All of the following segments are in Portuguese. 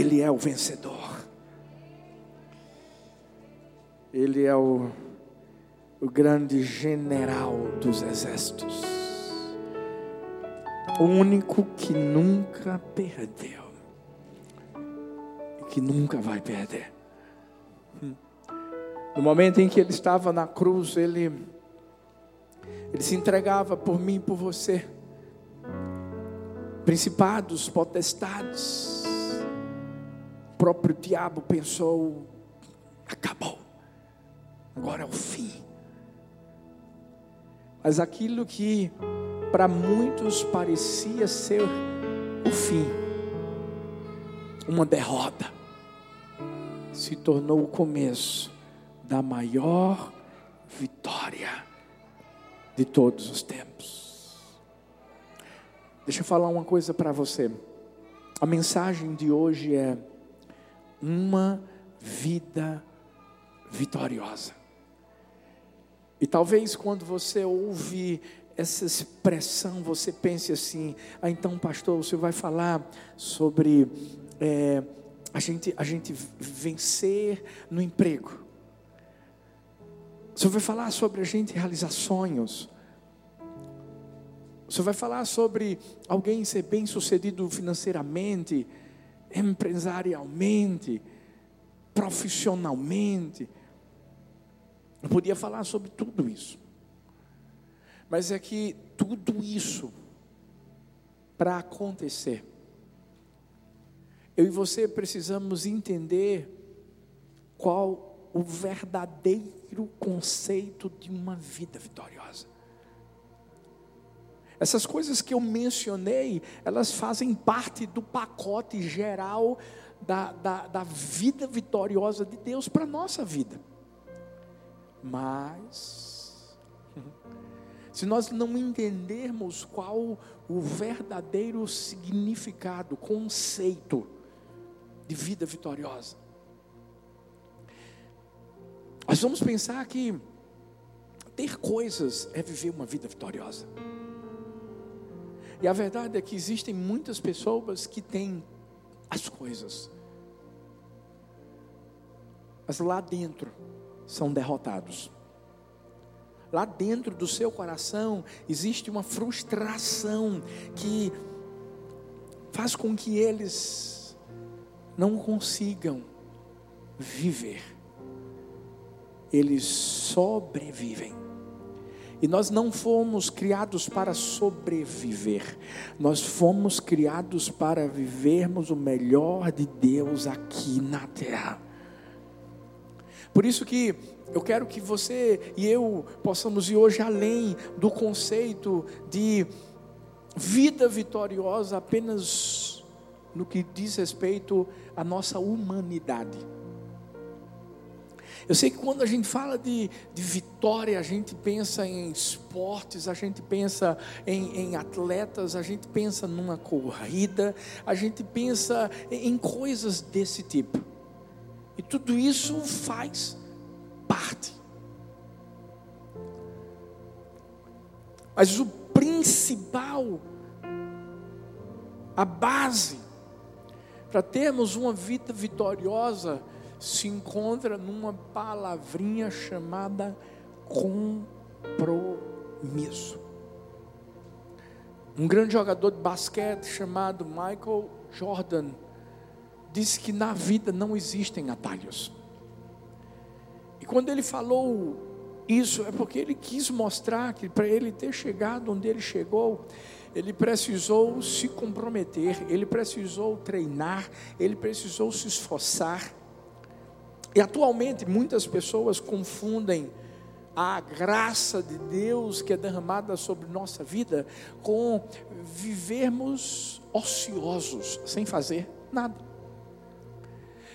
Ele é o vencedor. Ele é o, o grande general dos exércitos. O único que nunca perdeu. E que nunca vai perder. Hum. No momento em que ele estava na cruz, ele, ele se entregava por mim e por você. Principados, potestades. Próprio diabo pensou: acabou, agora é o fim. Mas aquilo que para muitos parecia ser o fim, uma derrota, se tornou o começo da maior vitória de todos os tempos. Deixa eu falar uma coisa para você. A mensagem de hoje é uma vida vitoriosa. E talvez quando você ouve essa expressão, você pense assim: ah, então, pastor, você vai falar sobre é, a, gente, a gente vencer no emprego. Senhor vai falar sobre a gente realizar sonhos. Senhor vai falar sobre alguém ser bem sucedido financeiramente, empresarialmente, profissionalmente. Eu podia falar sobre tudo isso. Mas é que tudo isso, para acontecer, eu e você precisamos entender qual o verdadeiro conceito de uma vida vitoriosa. Essas coisas que eu mencionei, elas fazem parte do pacote geral da, da, da vida vitoriosa de Deus para a nossa vida. Mas, se nós não entendermos qual o verdadeiro significado, conceito de vida vitoriosa, nós vamos pensar que ter coisas é viver uma vida vitoriosa. E a verdade é que existem muitas pessoas que têm as coisas, mas lá dentro são derrotados. Lá dentro do seu coração existe uma frustração que faz com que eles não consigam viver eles sobrevivem. E nós não fomos criados para sobreviver, nós fomos criados para vivermos o melhor de Deus aqui na terra. Por isso que eu quero que você e eu possamos ir hoje além do conceito de vida vitoriosa apenas no que diz respeito à nossa humanidade. Eu sei que quando a gente fala de, de vitória, a gente pensa em esportes, a gente pensa em, em atletas, a gente pensa numa corrida, a gente pensa em, em coisas desse tipo. E tudo isso faz parte. Mas o principal, a base, para termos uma vida vitoriosa, se encontra numa palavrinha chamada compromisso. Um grande jogador de basquete chamado Michael Jordan disse que na vida não existem atalhos. E quando ele falou isso, é porque ele quis mostrar que para ele ter chegado onde ele chegou, ele precisou se comprometer, ele precisou treinar, ele precisou se esforçar. E atualmente muitas pessoas confundem a graça de Deus que é derramada sobre nossa vida com vivermos ociosos, sem fazer nada.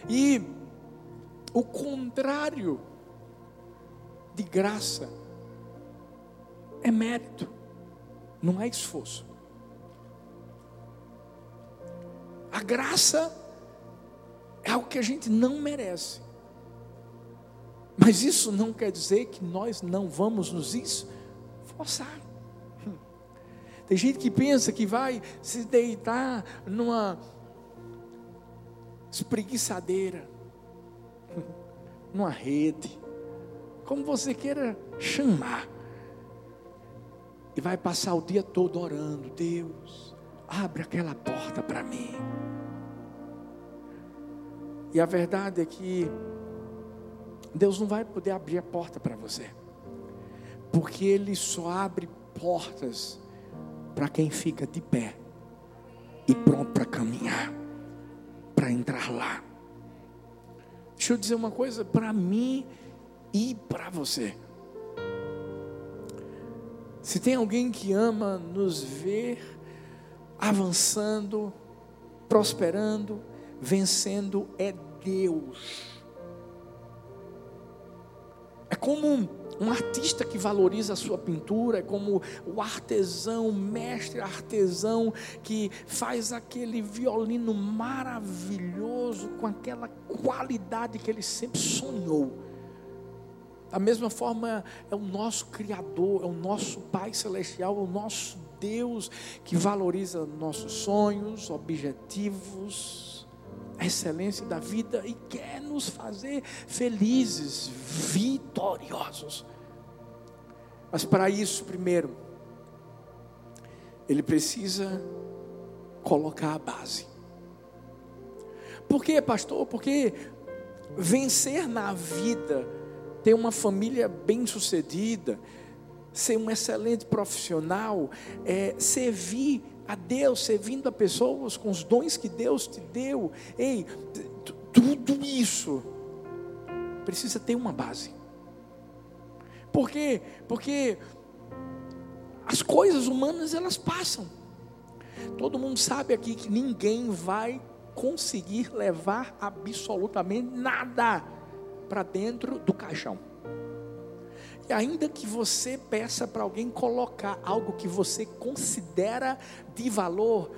E o contrário de graça é mérito, não é esforço. A graça é algo que a gente não merece. Mas isso não quer dizer que nós não vamos nos esforçar. Tem gente que pensa que vai se deitar numa espreguiçadeira, numa rede, como você queira chamar. E vai passar o dia todo orando: Deus, abre aquela porta para mim. E a verdade é que Deus não vai poder abrir a porta para você, porque Ele só abre portas para quem fica de pé e pronto para caminhar, para entrar lá. Deixa eu dizer uma coisa para mim e para você. Se tem alguém que ama nos ver avançando, prosperando, vencendo, é Deus. É como um, um artista que valoriza a sua pintura, é como o artesão, o mestre artesão que faz aquele violino maravilhoso com aquela qualidade que ele sempre sonhou. Da mesma forma, é o nosso Criador, é o nosso Pai Celestial, é o nosso Deus que valoriza nossos sonhos, objetivos, a excelência da vida e quer nos fazer felizes, vitoriosos. Mas para isso, primeiro, ele precisa colocar a base. Por quê, pastor? Porque vencer na vida ter uma família bem-sucedida, ser um excelente profissional, é, servir a Deus, servindo a pessoas com os dons que Deus te deu. Ei, tudo isso precisa ter uma base. Por quê? Porque as coisas humanas elas passam. Todo mundo sabe aqui que ninguém vai conseguir levar absolutamente nada para dentro do caixão. E ainda que você peça para alguém colocar algo que você considera de valor,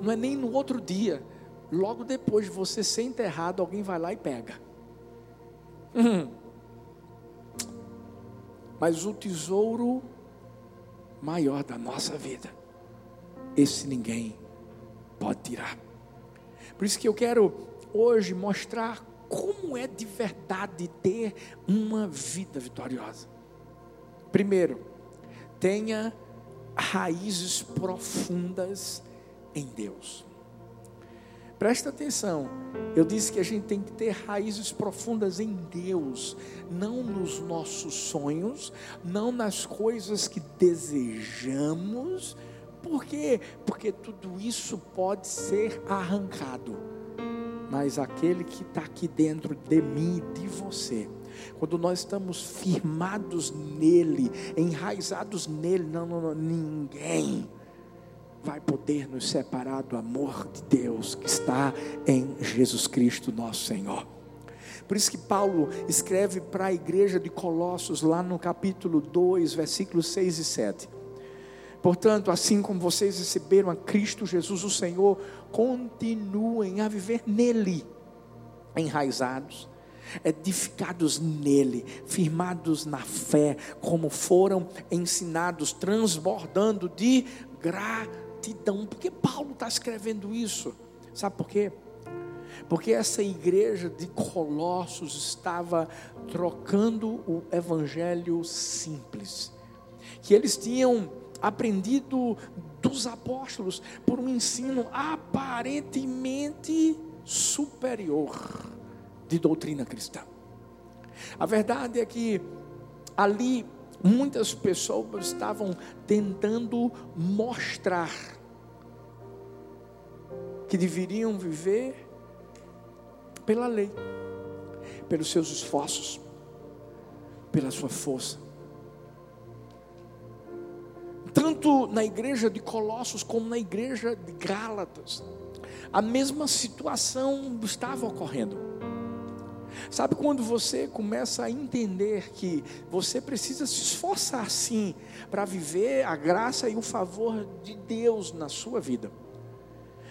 não é nem no outro dia, logo depois de você ser enterrado, alguém vai lá e pega. Uhum. Mas o tesouro maior da nossa vida, esse ninguém pode tirar. Por isso que eu quero hoje mostrar como é de verdade ter uma vida vitoriosa. Primeiro, tenha raízes profundas em Deus. Presta atenção, eu disse que a gente tem que ter raízes profundas em Deus, não nos nossos sonhos, não nas coisas que desejamos, por quê? Porque tudo isso pode ser arrancado mas aquele que está aqui dentro de mim e de você. Quando nós estamos firmados nele, enraizados nele, não, não, não, ninguém vai poder nos separar do amor de Deus que está em Jesus Cristo, nosso Senhor. Por isso que Paulo escreve para a igreja de Colossos, lá no capítulo 2, versículos 6 e 7. Portanto, assim como vocês receberam a Cristo Jesus, o Senhor, continuem a viver nele, enraizados, edificados nele, firmados na fé, como foram ensinados, transbordando de gratidão. Por que Paulo está escrevendo isso? Sabe por quê? Porque essa igreja de Colossos estava trocando o evangelho simples, que eles tinham aprendido dos apóstolos por um ensino aparentemente superior de doutrina cristã. A verdade é que ali muitas pessoas estavam tentando mostrar que deveriam viver pela lei, pelos seus esforços, pela sua força tanto na igreja de Colossos como na igreja de Gálatas, a mesma situação estava ocorrendo. Sabe quando você começa a entender que você precisa se esforçar sim para viver a graça e o favor de Deus na sua vida?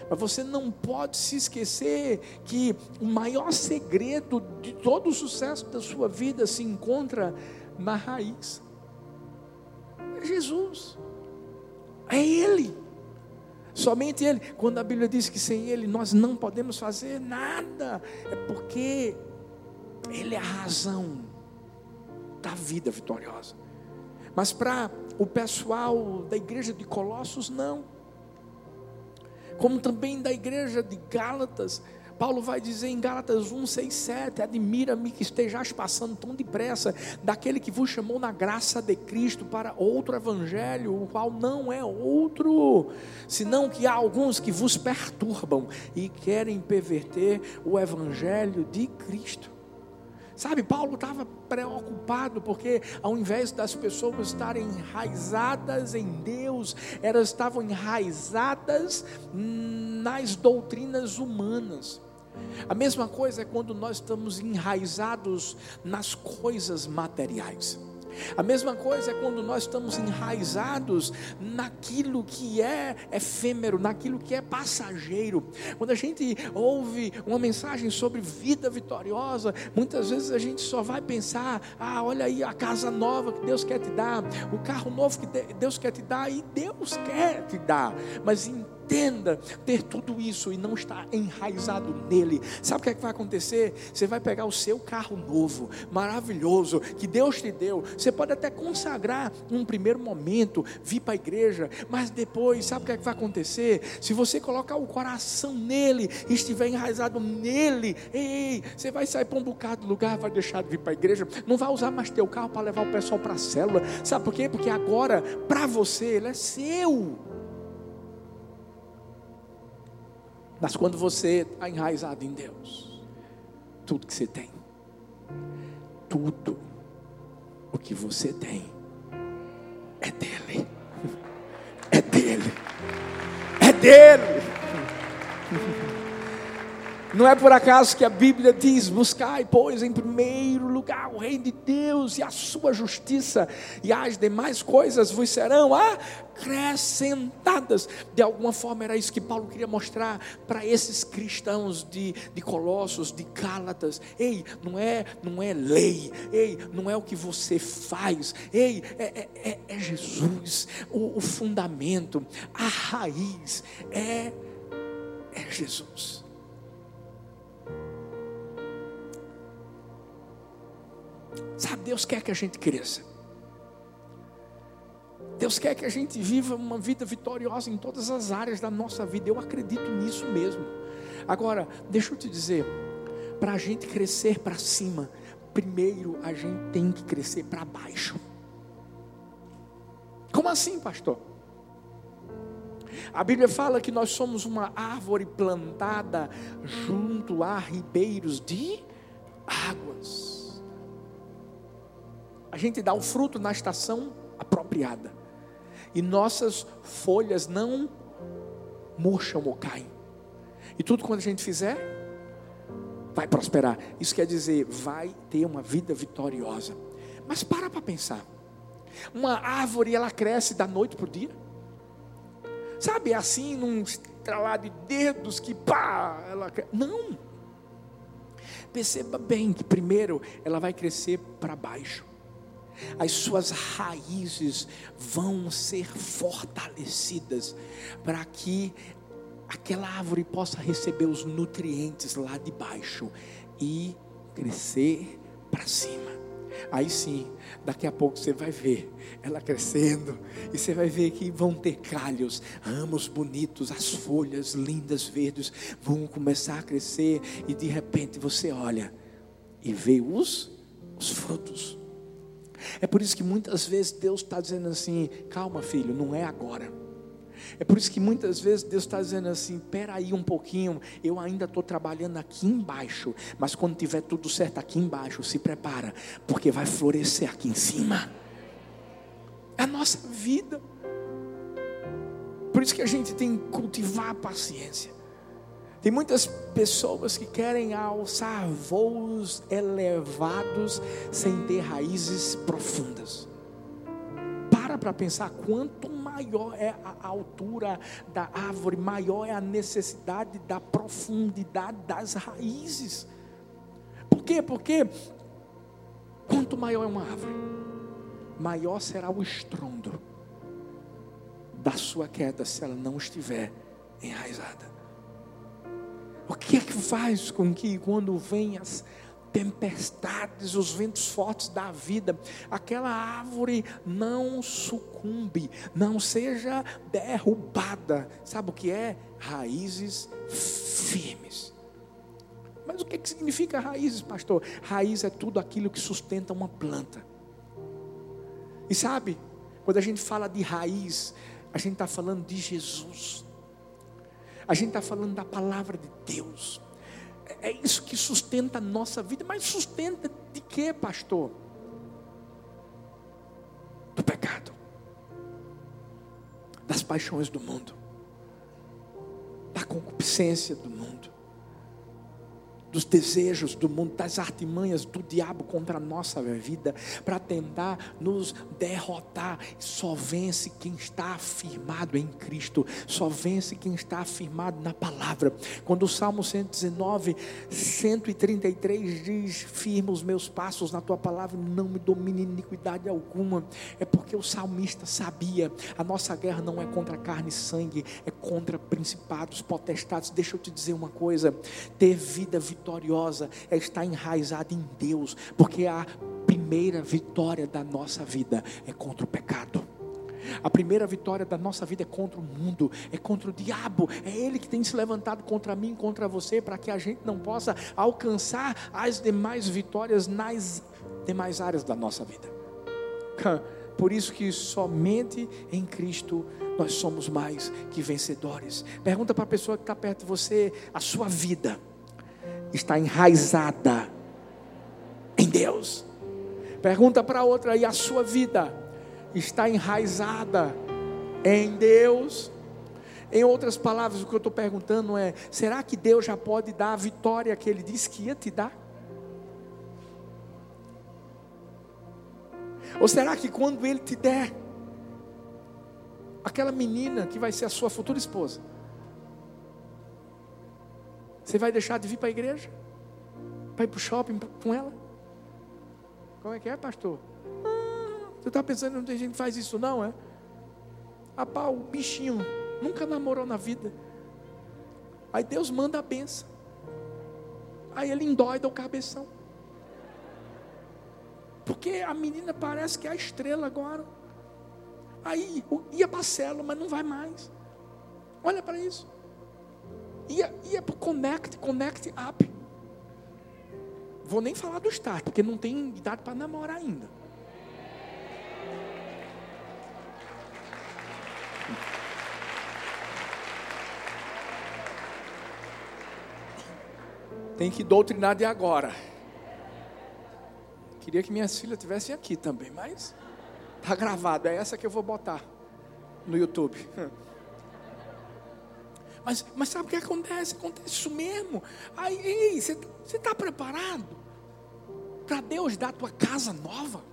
Mas você não pode se esquecer que o maior segredo de todo o sucesso da sua vida se encontra na raiz. É Jesus. É Ele. Somente Ele. Quando a Bíblia diz que sem Ele nós não podemos fazer nada, é porque Ele é a razão da vida vitoriosa. Mas para o pessoal da igreja de Colossos, não. Como também da igreja de Gálatas, Paulo vai dizer em Gálatas 1, 6, 7: Admira-me que estejais passando tão depressa daquele que vos chamou na graça de Cristo para outro evangelho, o qual não é outro, senão que há alguns que vos perturbam e querem perverter o evangelho de Cristo. Sabe, Paulo estava preocupado porque, ao invés das pessoas estarem enraizadas em Deus, elas estavam enraizadas nas doutrinas humanas. A mesma coisa é quando nós estamos enraizados nas coisas materiais. A mesma coisa é quando nós estamos enraizados naquilo que é efêmero, naquilo que é passageiro. Quando a gente ouve uma mensagem sobre vida vitoriosa, muitas vezes a gente só vai pensar: ah, olha aí a casa nova que Deus quer te dar, o carro novo que Deus quer te dar, e Deus quer te dar, mas em entenda ter tudo isso e não estar enraizado nele, sabe o que, é que vai acontecer? Você vai pegar o seu carro novo, maravilhoso, que Deus te deu. Você pode até consagrar num primeiro momento, vir para a igreja, mas depois, sabe o que, é que vai acontecer? Se você colocar o coração nele e estiver enraizado nele, ei, você vai sair para um bocado de lugar, vai deixar de vir para a igreja, não vai usar mais teu carro para levar o pessoal para a célula, sabe por quê? Porque agora, para você, ele é seu. Mas quando você está enraizado em Deus, tudo que você tem, tudo o que você tem é dele, é dele, é dele. Não é por acaso que a Bíblia diz: buscai, pois, em primeiro lugar o reino de Deus e a sua justiça, e as demais coisas vos serão acrescentadas. De alguma forma era isso que Paulo queria mostrar para esses cristãos de, de Colossos, de Gálatas. Ei, não é, não é lei, ei, não é o que você faz, ei, é, é, é, é Jesus, o, o fundamento, a raiz é, é Jesus. Sabe, Deus quer que a gente cresça. Deus quer que a gente viva uma vida vitoriosa em todas as áreas da nossa vida. Eu acredito nisso mesmo. Agora, deixa eu te dizer, para a gente crescer para cima, primeiro a gente tem que crescer para baixo. Como assim, pastor? A Bíblia fala que nós somos uma árvore plantada junto a ribeiros de águas. A gente dá o fruto na estação apropriada. E nossas folhas não murcham ou caem. E tudo quando a gente fizer, vai prosperar. Isso quer dizer, vai ter uma vida vitoriosa. Mas para para pensar. Uma árvore, ela cresce da noite para o dia. Sabe, é assim, num estralar de dedos que pá, ela Não. Perceba bem que primeiro ela vai crescer para baixo as suas raízes vão ser fortalecidas para que aquela árvore possa receber os nutrientes lá de baixo e crescer para cima. Aí sim, daqui a pouco você vai ver ela crescendo, e você vai ver que vão ter calhos, ramos bonitos, as folhas lindas verdes vão começar a crescer, e de repente você olha e vê os, os frutos. É por isso que muitas vezes Deus está dizendo assim: calma, filho, não é agora. É por isso que muitas vezes Deus está dizendo assim: espera aí um pouquinho, eu ainda estou trabalhando aqui embaixo, mas quando tiver tudo certo aqui embaixo, se prepara, porque vai florescer aqui em cima. É a nossa vida. Por isso que a gente tem que cultivar a paciência. Tem muitas pessoas que querem alçar voos elevados sem ter raízes profundas. Para para pensar quanto maior é a altura da árvore, maior é a necessidade da profundidade das raízes. Por quê? Porque quanto maior é uma árvore, maior será o estrondo da sua queda se ela não estiver enraizada. O que é que faz com que quando vem as tempestades, os ventos fortes da vida, aquela árvore não sucumbe, não seja derrubada. Sabe o que é? Raízes firmes. Mas o que, que significa raízes, pastor? Raiz é tudo aquilo que sustenta uma planta. E sabe, quando a gente fala de raiz, a gente está falando de Jesus. A gente está falando da palavra de Deus. É isso que sustenta a nossa vida. Mas sustenta de quê, pastor? Do pecado, das paixões do mundo, da concupiscência do mundo dos desejos do mundo, das artimanhas do diabo contra a nossa vida, para tentar nos derrotar. Só vence quem está afirmado em Cristo, só vence quem está afirmado na palavra. Quando o Salmo 119, 133 diz: Firma os meus passos na tua palavra, não me domine iniquidade alguma, é porque o salmista sabia: a nossa guerra não é contra carne e sangue, é contra principados, potestades. Deixa eu te dizer uma coisa: ter vida vitória vitoriosa é estar enraizada em Deus, porque a primeira vitória da nossa vida é contra o pecado. A primeira vitória da nossa vida é contra o mundo, é contra o diabo. É ele que tem se levantado contra mim, contra você, para que a gente não possa alcançar as demais vitórias nas demais áreas da nossa vida. Por isso que somente em Cristo nós somos mais que vencedores. Pergunta para a pessoa que está perto de você a sua vida está enraizada em Deus. Pergunta para outra, e a sua vida está enraizada em Deus? Em outras palavras, o que eu estou perguntando é: será que Deus já pode dar a vitória que Ele disse que ia te dar? Ou será que quando Ele te der, aquela menina que vai ser a sua futura esposa, você vai deixar de vir para a igreja? Para ir para o shopping com ela? Como é que é, pastor? Ah, você está pensando não tem gente que faz isso, não, é? Rapaz, o bichinho nunca namorou na vida. Aí Deus manda a benção. Aí ele endóida o cabeção. Porque a menina parece que é a estrela agora. Aí ia para a célula, mas não vai mais. Olha para isso ia, ia para o Connect, Connect Up. Vou nem falar do Start, porque não tem idade para namorar ainda. Tem que doutrinar de agora. Queria que minhas filhas estivessem aqui também, mas está gravado. É essa que eu vou botar no YouTube. Mas, mas sabe o que acontece? Acontece isso mesmo. Aí, ei, você está preparado para Deus dar a tua casa nova?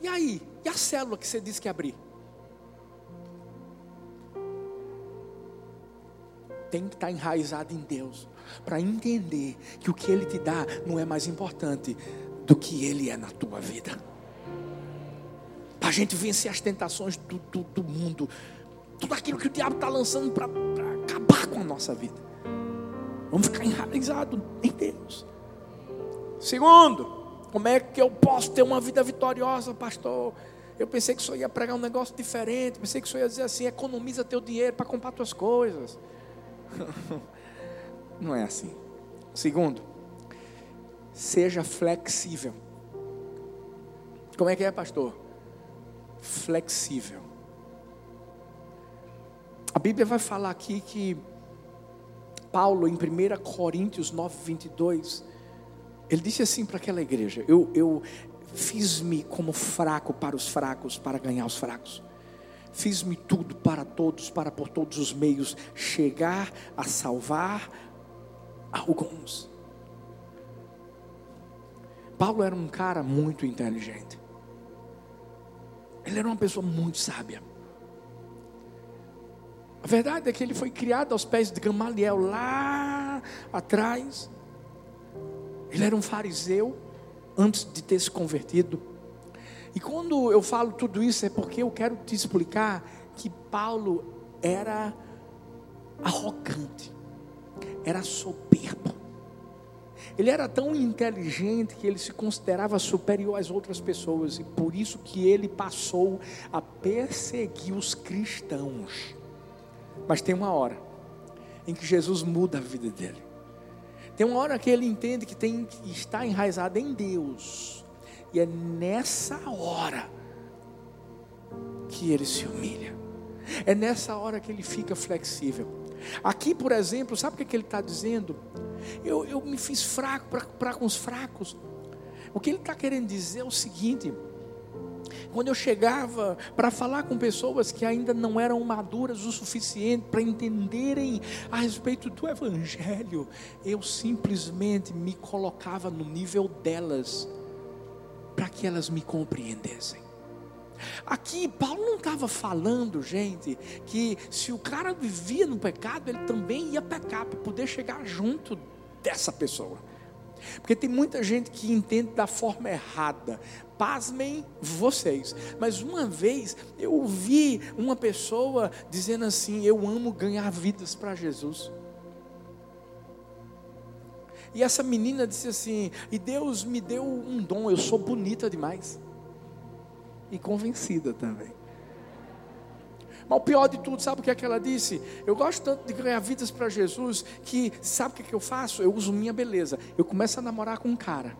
E aí? E a célula que você disse que abrir? Tem que estar enraizado em Deus para entender que o que Ele te dá não é mais importante do que Ele é na tua vida. Para a gente vencer as tentações do, do, do mundo, tudo aquilo que o diabo está lançando para acabar com a nossa vida. Vamos ficar enraizados em Deus. Segundo, como é que eu posso ter uma vida vitoriosa, pastor? Eu pensei que senhor ia pregar um negócio diferente. Pensei que senhor ia dizer assim: economiza teu dinheiro para comprar tuas coisas. Não é assim. Segundo, seja flexível. Como é que é, pastor? Flexível. Bíblia vai falar aqui que Paulo, em 1 Coríntios 9, 22, ele disse assim para aquela igreja: Eu, eu fiz-me como fraco para os fracos, para ganhar os fracos. Fiz-me tudo para todos, para por todos os meios chegar a salvar alguns. Paulo era um cara muito inteligente. Ele era uma pessoa muito sábia. A verdade é que ele foi criado aos pés de Gamaliel lá atrás. Ele era um fariseu antes de ter se convertido. E quando eu falo tudo isso é porque eu quero te explicar que Paulo era arrogante, era soberbo. Ele era tão inteligente que ele se considerava superior às outras pessoas e por isso que ele passou a perseguir os cristãos. Mas tem uma hora em que Jesus muda a vida dele. Tem uma hora que ele entende que tem que estar enraizado em Deus. E é nessa hora que ele se humilha. É nessa hora que ele fica flexível. Aqui, por exemplo, sabe o que, é que ele está dizendo? Eu, eu me fiz fraco para com os fracos. O que ele está querendo dizer é o seguinte: quando eu chegava para falar com pessoas que ainda não eram maduras o suficiente para entenderem a respeito do Evangelho, eu simplesmente me colocava no nível delas, para que elas me compreendessem. Aqui, Paulo não estava falando, gente, que se o cara vivia no pecado, ele também ia pecar para poder chegar junto dessa pessoa. Porque tem muita gente que entende da forma errada. Pasmem vocês. Mas uma vez eu ouvi uma pessoa dizendo assim: Eu amo ganhar vidas para Jesus. E essa menina disse assim: E Deus me deu um dom, eu sou bonita demais e convencida também. Mas o pior de tudo, sabe o que é que ela disse? Eu gosto tanto de ganhar vidas para Jesus que, sabe o que, é que eu faço? Eu uso minha beleza. Eu começo a namorar com um cara.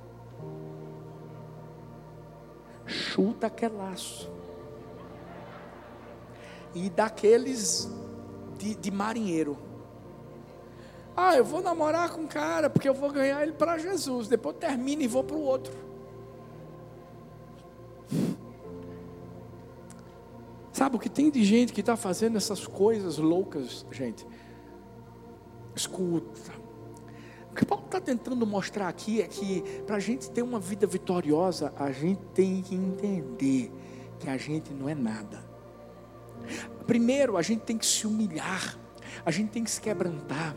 Chuta aquele laço. E daqueles de, de marinheiro. Ah, eu vou namorar com um cara porque eu vou ganhar ele para Jesus. Depois termino e vou para o outro. Sabe o que tem de gente que está fazendo essas coisas loucas, gente? Escuta. O que Paulo está tentando mostrar aqui é que para a gente ter uma vida vitoriosa, a gente tem que entender que a gente não é nada. Primeiro, a gente tem que se humilhar, a gente tem que se quebrantar.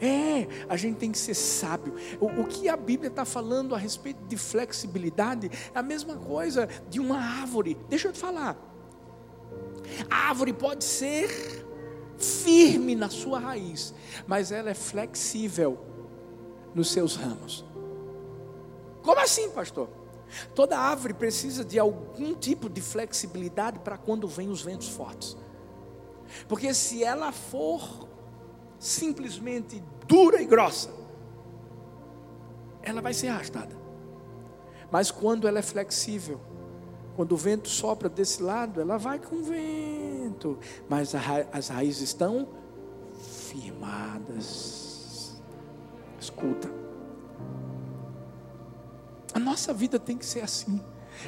É, a gente tem que ser sábio. O, o que a Bíblia está falando a respeito de flexibilidade é a mesma coisa de uma árvore. Deixa eu te falar. A árvore pode ser firme na sua raiz, mas ela é flexível nos seus ramos. Como assim, pastor? Toda árvore precisa de algum tipo de flexibilidade para quando vem os ventos fortes. Porque se ela for simplesmente dura e grossa, ela vai ser arrastada. Mas quando ela é flexível, quando o vento sopra desse lado, ela vai com o vento, mas ra as raízes estão firmadas. Escuta, a nossa vida tem que ser assim.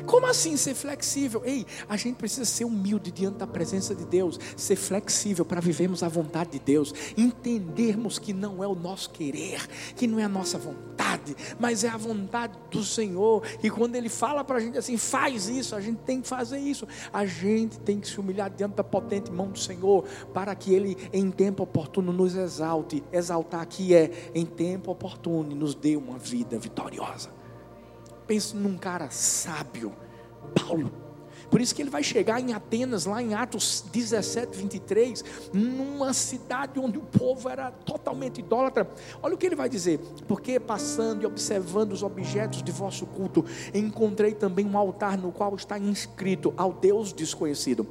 Como assim ser flexível? Ei, a gente precisa ser humilde diante da presença de Deus, ser flexível para vivermos a vontade de Deus, entendermos que não é o nosso querer, que não é a nossa vontade, mas é a vontade do Senhor. E quando Ele fala para a gente assim, faz isso, a gente tem que fazer isso. A gente tem que se humilhar diante da potente mão do Senhor, para que Ele, em tempo oportuno, nos exalte. Exaltar aqui é em tempo oportuno, nos dê uma vida vitoriosa. Pense num cara sábio, Paulo. Por isso que ele vai chegar em Atenas, lá em Atos 17, 23, numa cidade onde o povo era totalmente idólatra. Olha o que ele vai dizer: porque passando e observando os objetos de vosso culto, encontrei também um altar no qual está inscrito ao Deus desconhecido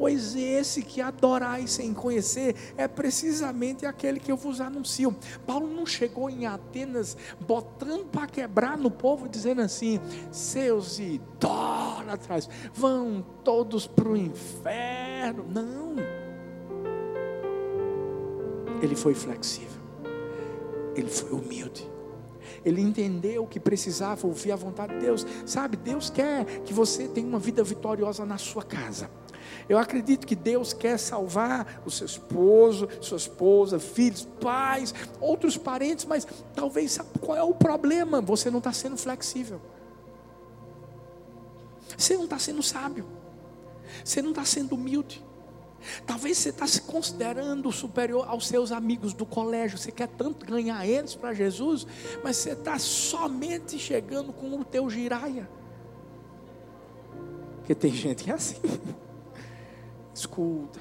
pois esse que adorais sem conhecer é precisamente aquele que eu vos anuncio. Paulo não chegou em Atenas botando para quebrar no povo, dizendo assim: seus idólatras vão todos para o inferno. Não. Ele foi flexível, ele foi humilde ele entendeu que precisava ouvir a vontade de Deus. Sabe, Deus quer que você tenha uma vida vitoriosa na sua casa. Eu acredito que Deus quer salvar o seu esposo, sua esposa, filhos, pais, outros parentes, mas talvez sabe qual é o problema? Você não está sendo flexível. Você não está sendo sábio. Você não está sendo humilde. Talvez você está se considerando superior aos seus amigos do colégio. Você quer tanto ganhar eles para Jesus, mas você está somente chegando com o teu giraia. Porque tem gente que é assim. Escuta.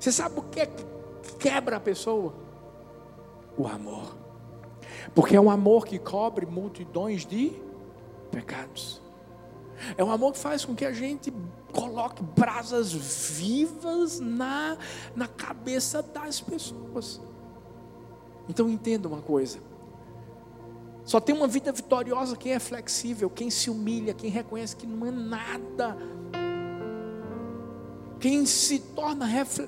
Você sabe o que é que quebra a pessoa? O amor. Porque é um amor que cobre multidões de pecados. É um amor que faz com que a gente coloque brasas vivas na, na cabeça das pessoas. Então entenda uma coisa. Só tem uma vida vitoriosa quem é flexível, quem se humilha, quem reconhece que não é nada. Quem se torna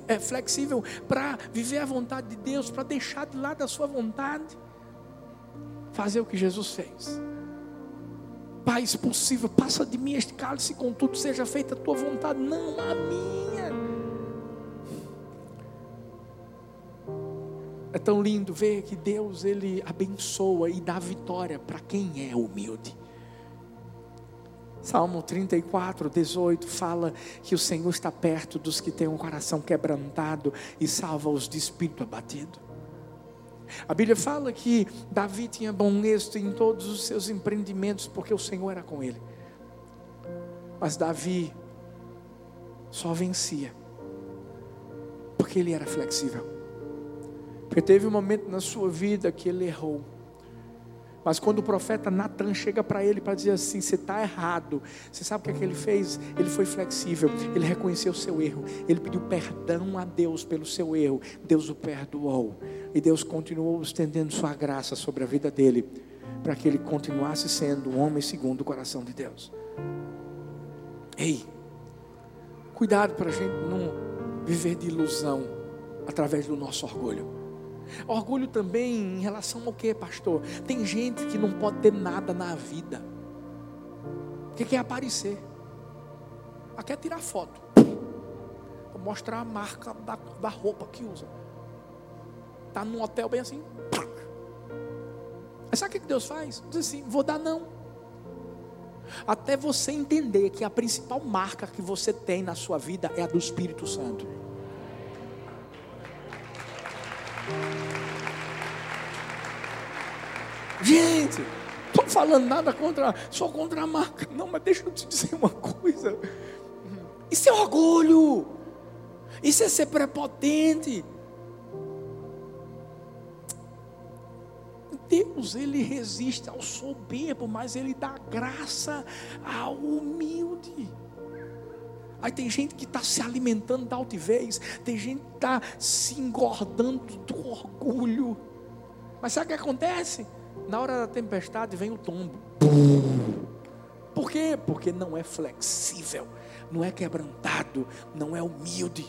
é, flexível para viver a vontade de Deus, para deixar de lado a sua vontade, fazer o que Jesus fez. Pai, se possível, passa de mim este cálice, contudo seja feita a tua vontade, não a minha. É tão lindo ver que Deus ele abençoa e dá vitória para quem é humilde. Salmo 34, 18 fala que o Senhor está perto dos que têm um coração quebrantado e salva os de espírito abatido. A Bíblia fala que Davi tinha bom êxito em todos os seus empreendimentos, porque o Senhor era com ele. Mas Davi só vencia, porque ele era flexível. Porque teve um momento na sua vida que ele errou. Mas quando o profeta Natan chega para ele para dizer assim: você está errado, você sabe o que, é que ele fez? Ele foi flexível, ele reconheceu o seu erro, ele pediu perdão a Deus pelo seu erro, Deus o perdoou, e Deus continuou estendendo sua graça sobre a vida dele, para que ele continuasse sendo um homem segundo o coração de Deus. Ei, cuidado para a gente não viver de ilusão através do nosso orgulho. Orgulho também em relação ao que, pastor? Tem gente que não pode ter nada na vida. Que quer aparecer? Ela quer tirar foto. Mostrar a marca da, da roupa que usa. Está num hotel bem assim. Mas sabe o que Deus faz? Diz assim: vou dar não. Até você entender que a principal marca que você tem na sua vida é a do Espírito Santo. Gente, estou falando nada contra, só contra a marca. Não, mas deixa eu te dizer uma coisa. Isso é orgulho. Isso é ser prepotente. Deus, ele resiste ao soberbo, mas ele dá graça ao humilde. Aí tem gente que está se alimentando da altivez, tem gente que está se engordando do orgulho. Mas sabe o que acontece? Na hora da tempestade vem o tombo. Por quê? Porque não é flexível, não é quebrantado, não é humilde.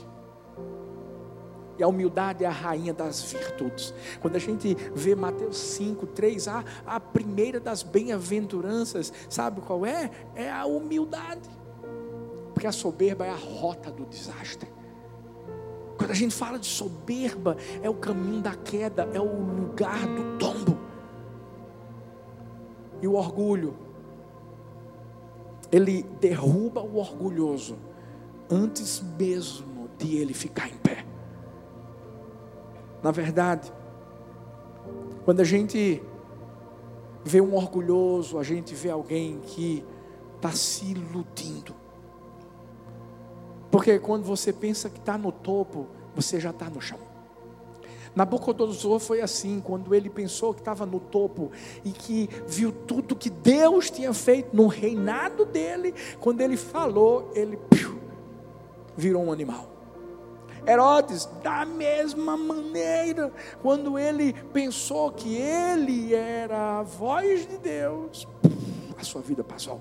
E a humildade é a rainha das virtudes. Quando a gente vê Mateus 5, 3, a, a primeira das bem-aventuranças, sabe qual é? É a humildade. Porque a soberba é a rota do desastre. Quando a gente fala de soberba, é o caminho da queda, é o lugar do tombo. E o orgulho, ele derruba o orgulhoso antes mesmo de ele ficar em pé. Na verdade, quando a gente vê um orgulhoso, a gente vê alguém que está se iludindo. Porque quando você pensa que está no topo, você já está no chão. Nabucodonosor foi assim, quando ele pensou que estava no topo e que viu tudo que Deus tinha feito no reinado dele, quando ele falou, ele piu, virou um animal. Herodes, da mesma maneira, quando ele pensou que ele era a voz de Deus, a sua vida passou.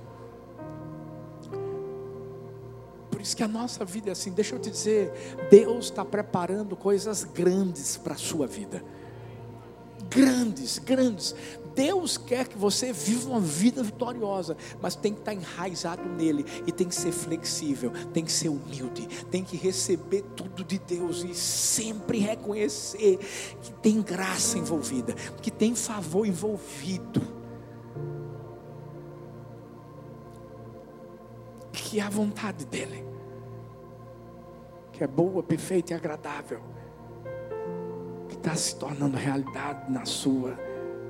Por isso que a nossa vida é assim. Deixa eu te dizer, Deus está preparando coisas grandes para a sua vida. Grandes, grandes. Deus quer que você viva uma vida vitoriosa, mas tem que estar enraizado nele e tem que ser flexível, tem que ser humilde, tem que receber tudo de Deus e sempre reconhecer que tem graça envolvida, que tem favor envolvido. Que é a vontade dele que é boa, perfeita e agradável, que está se tornando realidade na sua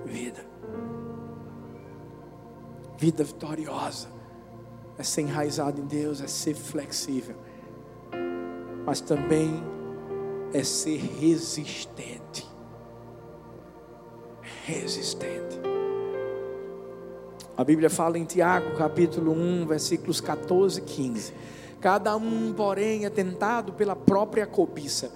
vida. Vida vitoriosa é ser enraizado em Deus, é ser flexível, mas também é ser resistente. Resistente. A Bíblia fala em Tiago, capítulo 1, versículos 14 e 15. Cada um, porém, é tentado pela própria cobiça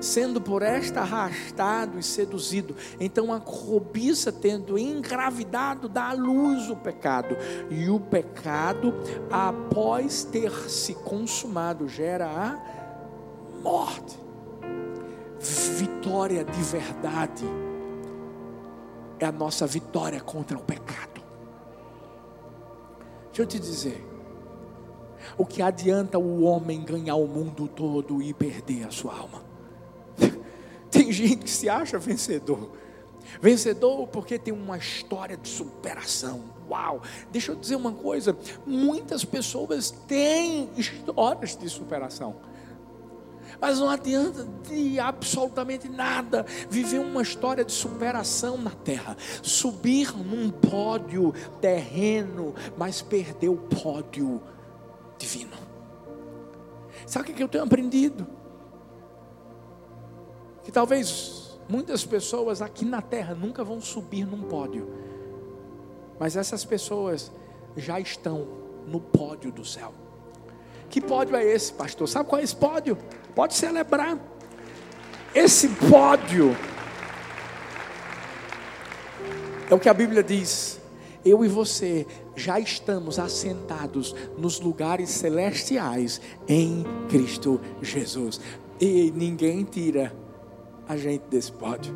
sendo por esta arrastado e seduzido. Então a cobiça, tendo engravidado, dá à luz o pecado, e o pecado, após ter se consumado, gera a morte. Vitória de verdade é a nossa vitória contra o pecado. Deixa eu te dizer. O que adianta o homem ganhar o mundo todo e perder a sua alma? Tem gente que se acha vencedor. Vencedor porque tem uma história de superação. Uau! Deixa eu dizer uma coisa: muitas pessoas têm histórias de superação. Mas não adianta de absolutamente nada viver uma história de superação na terra, subir num pódio terreno, mas perder o pódio divino. Sabe o que eu tenho aprendido? que talvez muitas pessoas aqui na terra nunca vão subir num pódio, mas essas pessoas já estão no pódio do céu. Que pódio é esse, pastor? Sabe qual é esse pódio? Pode celebrar. Esse pódio é o que a Bíblia diz. Eu e você já estamos assentados nos lugares celestiais em Cristo Jesus. E ninguém tira a gente desse pódio.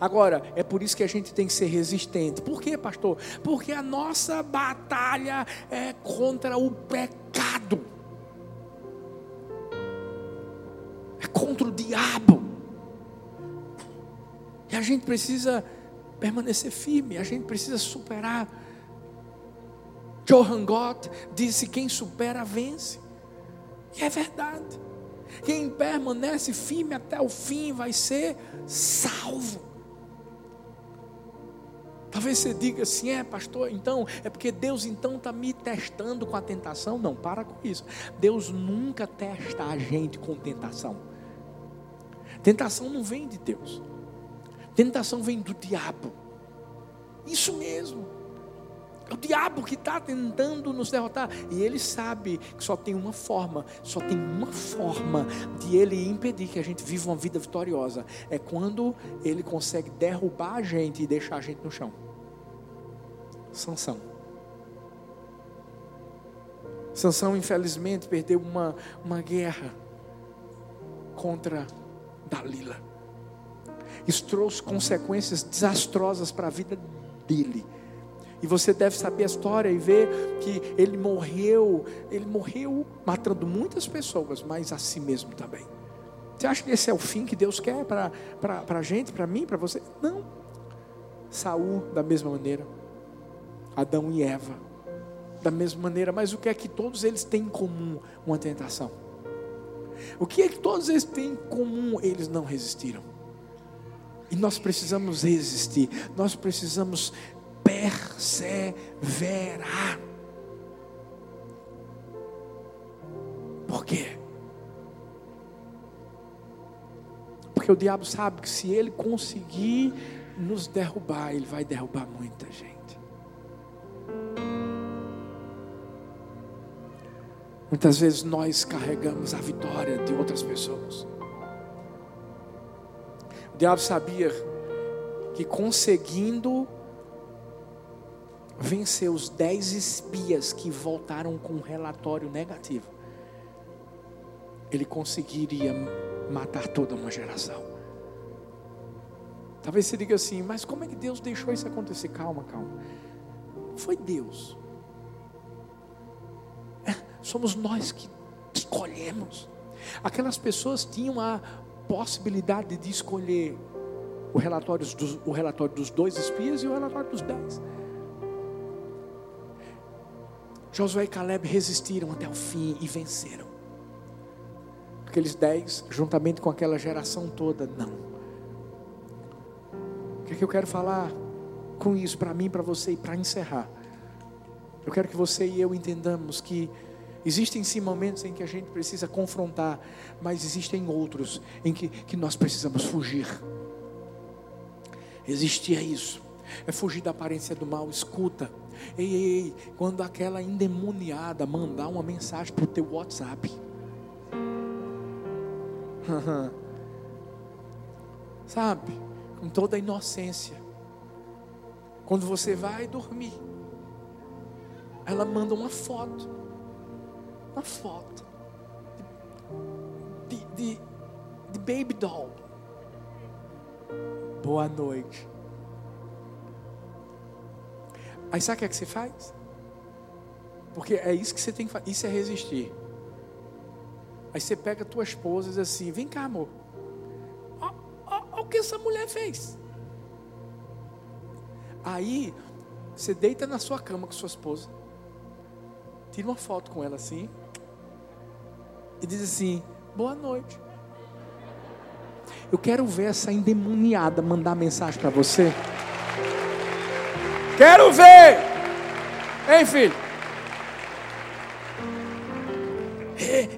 Agora, é por isso que a gente tem que ser resistente. Por quê, pastor? Porque a nossa batalha é contra o pecado. É contra o diabo. E a gente precisa permanecer firme, a gente precisa superar. Johann Gott disse: quem supera vence. E é verdade. Quem permanece firme até o fim vai ser salvo. Talvez você diga assim, é pastor, então é porque Deus então está me testando com a tentação. Não, para com isso. Deus nunca testa a gente com tentação. Tentação não vem de Deus. Tentação vem do diabo. Isso mesmo. É o diabo que está tentando nos derrotar. E ele sabe que só tem uma forma, só tem uma forma de ele impedir que a gente viva uma vida vitoriosa. É quando ele consegue derrubar a gente e deixar a gente no chão. Sansão. Sansão, infelizmente, perdeu uma, uma guerra contra Dalila. Isso trouxe consequências desastrosas para a vida dele. E você deve saber a história e ver que ele morreu, ele morreu matando muitas pessoas, mas a si mesmo também. Você acha que esse é o fim que Deus quer para a gente, para mim, para você? Não. Saul, da mesma maneira. Adão e Eva, da mesma maneira. Mas o que é que todos eles têm em comum? Uma tentação. O que é que todos eles têm em comum? Eles não resistiram. E nós precisamos resistir, nós precisamos perseverar. Por quê? Porque o diabo sabe que se ele conseguir nos derrubar, ele vai derrubar muita gente. Muitas vezes nós carregamos a vitória de outras pessoas. O diabo sabia que conseguindo vencer os dez espias que voltaram com um relatório negativo, ele conseguiria matar toda uma geração. Talvez você diga assim, mas como é que Deus deixou isso acontecer? Calma, calma. Foi Deus. É, somos nós que escolhemos. Aquelas pessoas tinham a possibilidade de escolher o relatório dos, o relatório dos dois espias e o relatório dos dez. Josué e Caleb resistiram até o fim e venceram. Aqueles dez, juntamente com aquela geração toda, não. O que, é que eu quero falar com isso para mim, para você e para encerrar? Eu quero que você e eu entendamos que Existem sim momentos em que a gente precisa confrontar, mas existem outros em que, que nós precisamos fugir. Existia isso. É fugir da aparência do mal. Escuta. Ei, ei, ei. Quando aquela endemoniada mandar uma mensagem para o teu WhatsApp. Sabe? Com toda a inocência. Quando você vai dormir, ela manda uma foto. Uma foto. De, de, de baby doll. Boa noite. Aí sabe o que é que você faz? Porque é isso que você tem que fazer. Isso é resistir. Aí você pega a tua esposa e diz assim: vem cá, amor. Olha o que essa mulher fez. Aí você deita na sua cama com sua esposa. Tira uma foto com ela assim. E diz assim: boa noite. Eu quero ver essa endemoniada mandar mensagem para você. Quero ver. Hein, filho?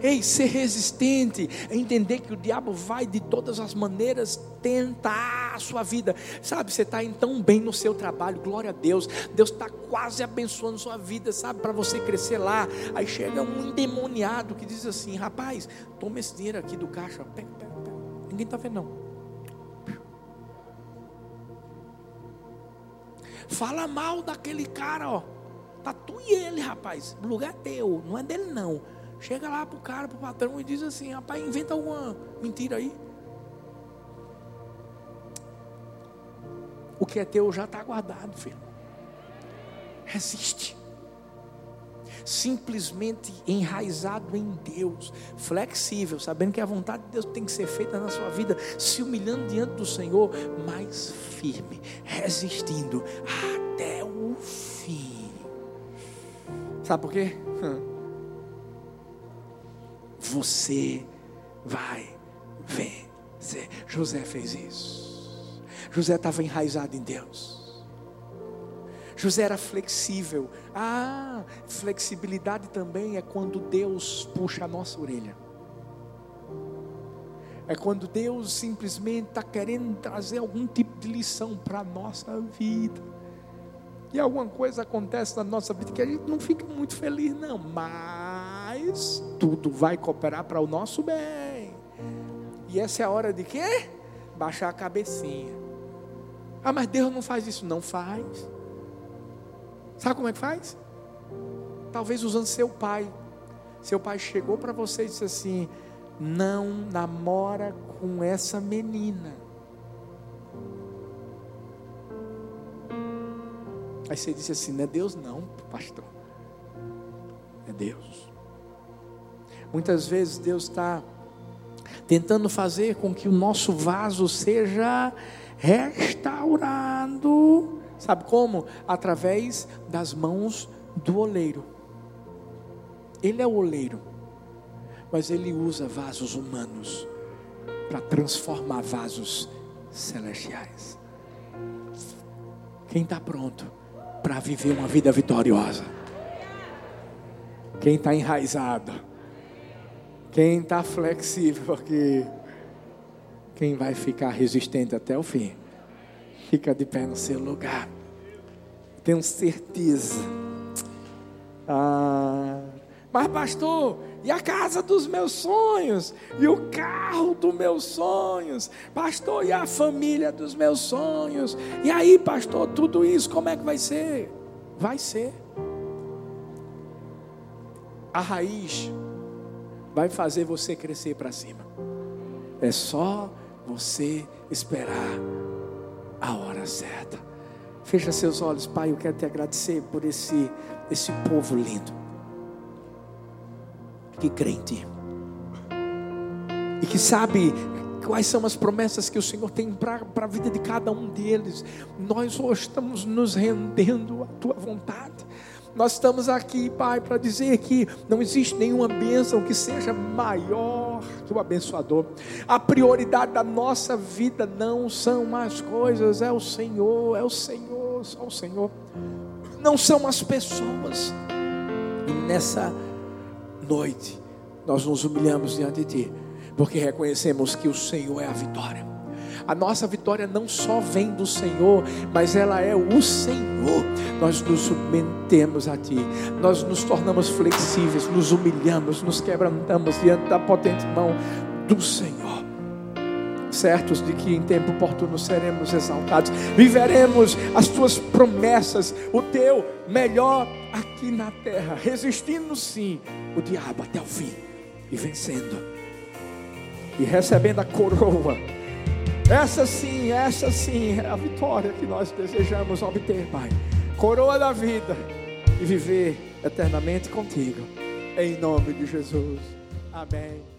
Ei, ser resistente, é entender que o diabo vai de todas as maneiras tentar a sua vida. Sabe, você está tão bem no seu trabalho, glória a Deus. Deus está quase abençoando sua vida, sabe, para você crescer lá. Aí chega um endemoniado que diz assim: rapaz, toma esse dinheiro aqui do caixa, pega, pega, pega. Ninguém está vendo, não. Fala mal daquele cara, ó. Tá tu e ele, rapaz. O lugar é teu, não é dele não. Chega lá pro cara, pro patrão e diz assim: rapaz, inventa alguma mentira aí. O que é teu já está guardado, filho. Resiste. Simplesmente enraizado em Deus, flexível, sabendo que a vontade de Deus tem que ser feita na sua vida, se humilhando diante do Senhor, mas firme, resistindo até o fim. Sabe por quê? Você vai vencer. José fez isso. José estava enraizado em Deus. José era flexível. Ah, flexibilidade também é quando Deus puxa a nossa orelha. É quando Deus simplesmente está querendo trazer algum tipo de lição para a nossa vida. E alguma coisa acontece na nossa vida que a gente não fica muito feliz, não. Mas tudo vai cooperar para o nosso bem. E essa é a hora de quê? Baixar a cabecinha. Ah, mas Deus não faz isso. Não faz. Sabe como é que faz? Talvez usando seu pai. Seu pai chegou para você e disse assim: Não namora com essa menina. Aí você disse assim: Não é Deus, não, pastor. É Deus. Muitas vezes Deus está tentando fazer com que o nosso vaso seja restaurado. Sabe como? Através das mãos do oleiro. Ele é o oleiro, mas ele usa vasos humanos para transformar vasos celestiais. Quem está pronto para viver uma vida vitoriosa? Quem está enraizado? Quem está flexível aqui? Quem vai ficar resistente até o fim? Fica de pé no seu lugar. Tenho certeza. Ah, mas, pastor, e a casa dos meus sonhos? E o carro dos meus sonhos? Pastor, e a família dos meus sonhos? E aí, pastor, tudo isso, como é que vai ser? Vai ser. A raiz vai fazer você crescer para cima. É só você esperar a hora certa. Fecha seus olhos, Pai. Eu quero te agradecer por esse, esse povo lindo que crê em Ti e que sabe quais são as promessas que o Senhor tem para a vida de cada um deles. Nós hoje estamos nos rendendo à Tua vontade. Nós estamos aqui, Pai, para dizer que não existe nenhuma bênção que seja maior que o abençoador. A prioridade da nossa vida não são mais coisas, é o Senhor, é o Senhor, só o Senhor. Não são as pessoas. E nessa noite nós nos humilhamos diante de Ti, porque reconhecemos que o Senhor é a vitória. A nossa vitória não só vem do Senhor, mas ela é o Senhor. Nós nos submetemos a Ti, nós nos tornamos flexíveis, nos humilhamos, nos quebrantamos diante da potente mão do Senhor. Certos de que em tempo oportuno seremos exaltados, viveremos as tuas promessas, o teu melhor aqui na terra, resistindo sim o diabo até o fim e vencendo e recebendo a coroa. Essa sim, essa sim é a vitória que nós desejamos obter, Pai. Coroa da vida e viver eternamente contigo. Em nome de Jesus. Amém.